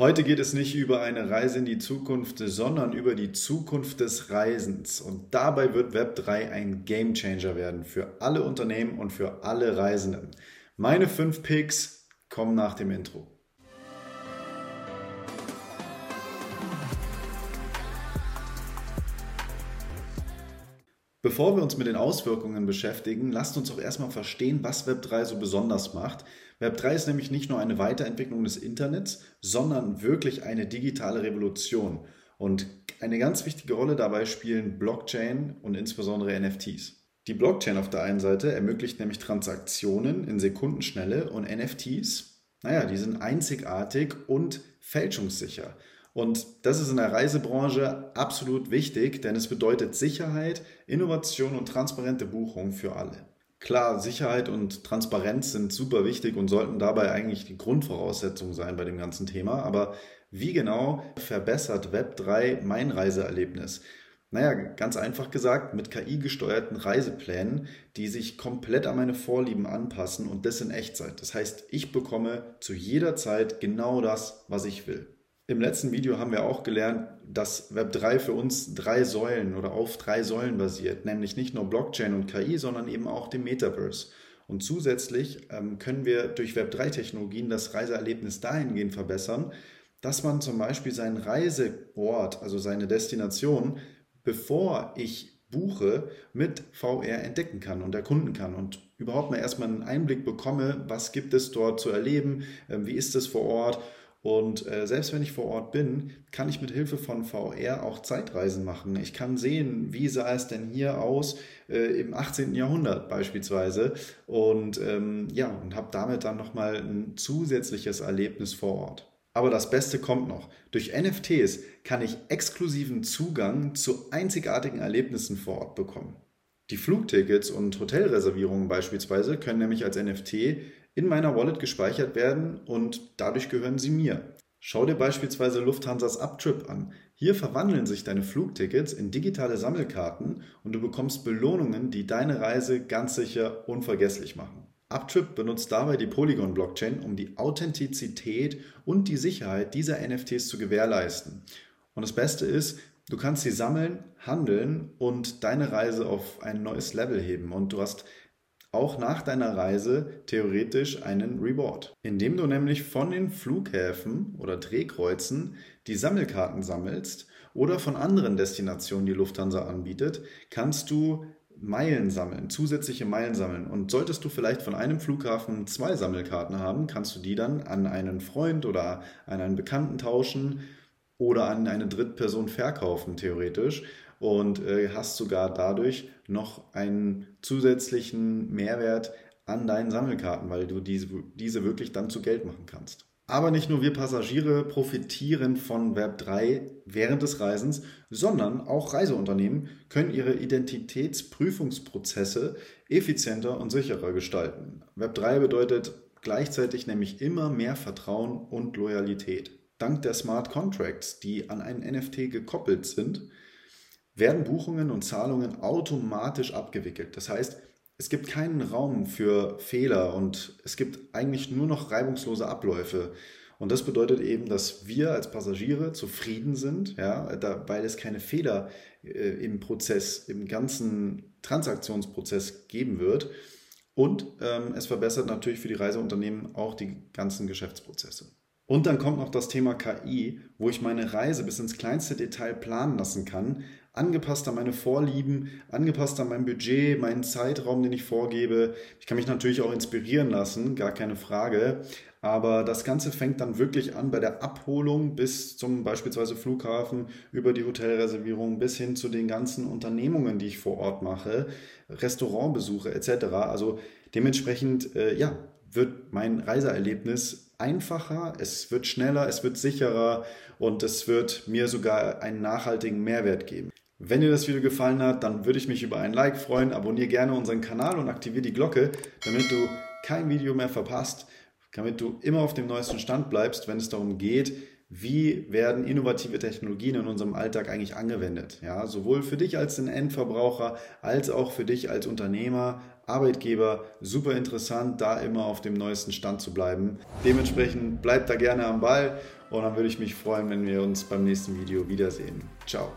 Heute geht es nicht über eine Reise in die Zukunft, sondern über die Zukunft des Reisens. Und dabei wird Web3 ein Gamechanger werden für alle Unternehmen und für alle Reisenden. Meine fünf Picks kommen nach dem Intro. Bevor wir uns mit den Auswirkungen beschäftigen, lasst uns auch erstmal verstehen, was Web3 so besonders macht. Web3 ist nämlich nicht nur eine Weiterentwicklung des Internets, sondern wirklich eine digitale Revolution. Und eine ganz wichtige Rolle dabei spielen Blockchain und insbesondere NFTs. Die Blockchain auf der einen Seite ermöglicht nämlich Transaktionen in Sekundenschnelle und NFTs, naja, die sind einzigartig und fälschungssicher. Und das ist in der Reisebranche absolut wichtig, denn es bedeutet Sicherheit, Innovation und transparente Buchung für alle. Klar, Sicherheit und Transparenz sind super wichtig und sollten dabei eigentlich die Grundvoraussetzung sein bei dem ganzen Thema. Aber wie genau verbessert Web3 mein Reiseerlebnis? Naja, ganz einfach gesagt, mit KI-gesteuerten Reiseplänen, die sich komplett an meine Vorlieben anpassen und das in Echtzeit. Das heißt, ich bekomme zu jeder Zeit genau das, was ich will. Im letzten Video haben wir auch gelernt, dass Web3 für uns drei Säulen oder auf drei Säulen basiert, nämlich nicht nur Blockchain und KI, sondern eben auch dem Metaverse. Und zusätzlich ähm, können wir durch Web3-Technologien das Reiseerlebnis dahingehend verbessern, dass man zum Beispiel seinen Reiseort, also seine Destination, bevor ich buche, mit VR entdecken kann und erkunden kann und überhaupt mal erstmal einen Einblick bekomme, was gibt es dort zu erleben, äh, wie ist es vor Ort und äh, selbst wenn ich vor Ort bin, kann ich mit Hilfe von VR auch Zeitreisen machen. Ich kann sehen, wie sah es denn hier aus äh, im 18. Jahrhundert beispielsweise. Und ähm, ja, und habe damit dann nochmal ein zusätzliches Erlebnis vor Ort. Aber das Beste kommt noch. Durch NFTs kann ich exklusiven Zugang zu einzigartigen Erlebnissen vor Ort bekommen. Die Flugtickets und Hotelreservierungen beispielsweise können nämlich als NFT in meiner Wallet gespeichert werden und dadurch gehören sie mir. Schau dir beispielsweise Lufthansas Uptrip an. Hier verwandeln sich deine Flugtickets in digitale Sammelkarten und du bekommst Belohnungen, die deine Reise ganz sicher unvergesslich machen. Uptrip benutzt dabei die Polygon-Blockchain, um die Authentizität und die Sicherheit dieser NFTs zu gewährleisten. Und das Beste ist, du kannst sie sammeln, handeln und deine Reise auf ein neues Level heben. Und du hast auch nach deiner Reise theoretisch einen Reward, indem du nämlich von den Flughäfen oder Drehkreuzen die Sammelkarten sammelst oder von anderen Destinationen, die Lufthansa anbietet, kannst du Meilen sammeln, zusätzliche Meilen sammeln. Und solltest du vielleicht von einem Flughafen zwei Sammelkarten haben, kannst du die dann an einen Freund oder an einen Bekannten tauschen oder an eine Drittperson verkaufen, theoretisch und äh, hast sogar dadurch noch einen zusätzlichen Mehrwert an deinen Sammelkarten, weil du diese, diese wirklich dann zu Geld machen kannst. Aber nicht nur wir Passagiere profitieren von Web3 während des Reisens, sondern auch Reiseunternehmen können ihre Identitätsprüfungsprozesse effizienter und sicherer gestalten. Web3 bedeutet gleichzeitig nämlich immer mehr Vertrauen und Loyalität. Dank der Smart Contracts, die an einen NFT gekoppelt sind, werden Buchungen und Zahlungen automatisch abgewickelt. Das heißt, es gibt keinen Raum für Fehler und es gibt eigentlich nur noch reibungslose Abläufe. Und das bedeutet eben, dass wir als Passagiere zufrieden sind, ja, da, weil es keine Fehler äh, im Prozess, im ganzen Transaktionsprozess geben wird. Und ähm, es verbessert natürlich für die Reiseunternehmen auch die ganzen Geschäftsprozesse. Und dann kommt noch das Thema KI, wo ich meine Reise bis ins kleinste Detail planen lassen kann, angepasst an meine Vorlieben, angepasst an mein Budget, meinen Zeitraum, den ich vorgebe. Ich kann mich natürlich auch inspirieren lassen, gar keine Frage. Aber das Ganze fängt dann wirklich an bei der Abholung bis zum beispielsweise Flughafen, über die Hotelreservierung bis hin zu den ganzen Unternehmungen, die ich vor Ort mache, Restaurantbesuche etc. Also dementsprechend, äh, ja, wird mein Reiseerlebnis einfacher, es wird schneller, es wird sicherer und es wird mir sogar einen nachhaltigen Mehrwert geben. Wenn dir das Video gefallen hat, dann würde ich mich über ein Like freuen. Abonniere gerne unseren Kanal und aktiviere die Glocke, damit du kein Video mehr verpasst, damit du immer auf dem neuesten Stand bleibst, wenn es darum geht, wie werden innovative Technologien in unserem Alltag eigentlich angewendet. Ja, sowohl für dich als den Endverbraucher als auch für dich als Unternehmer, Arbeitgeber. Super interessant, da immer auf dem neuesten Stand zu bleiben. Dementsprechend bleibt da gerne am Ball und dann würde ich mich freuen, wenn wir uns beim nächsten Video wiedersehen. Ciao.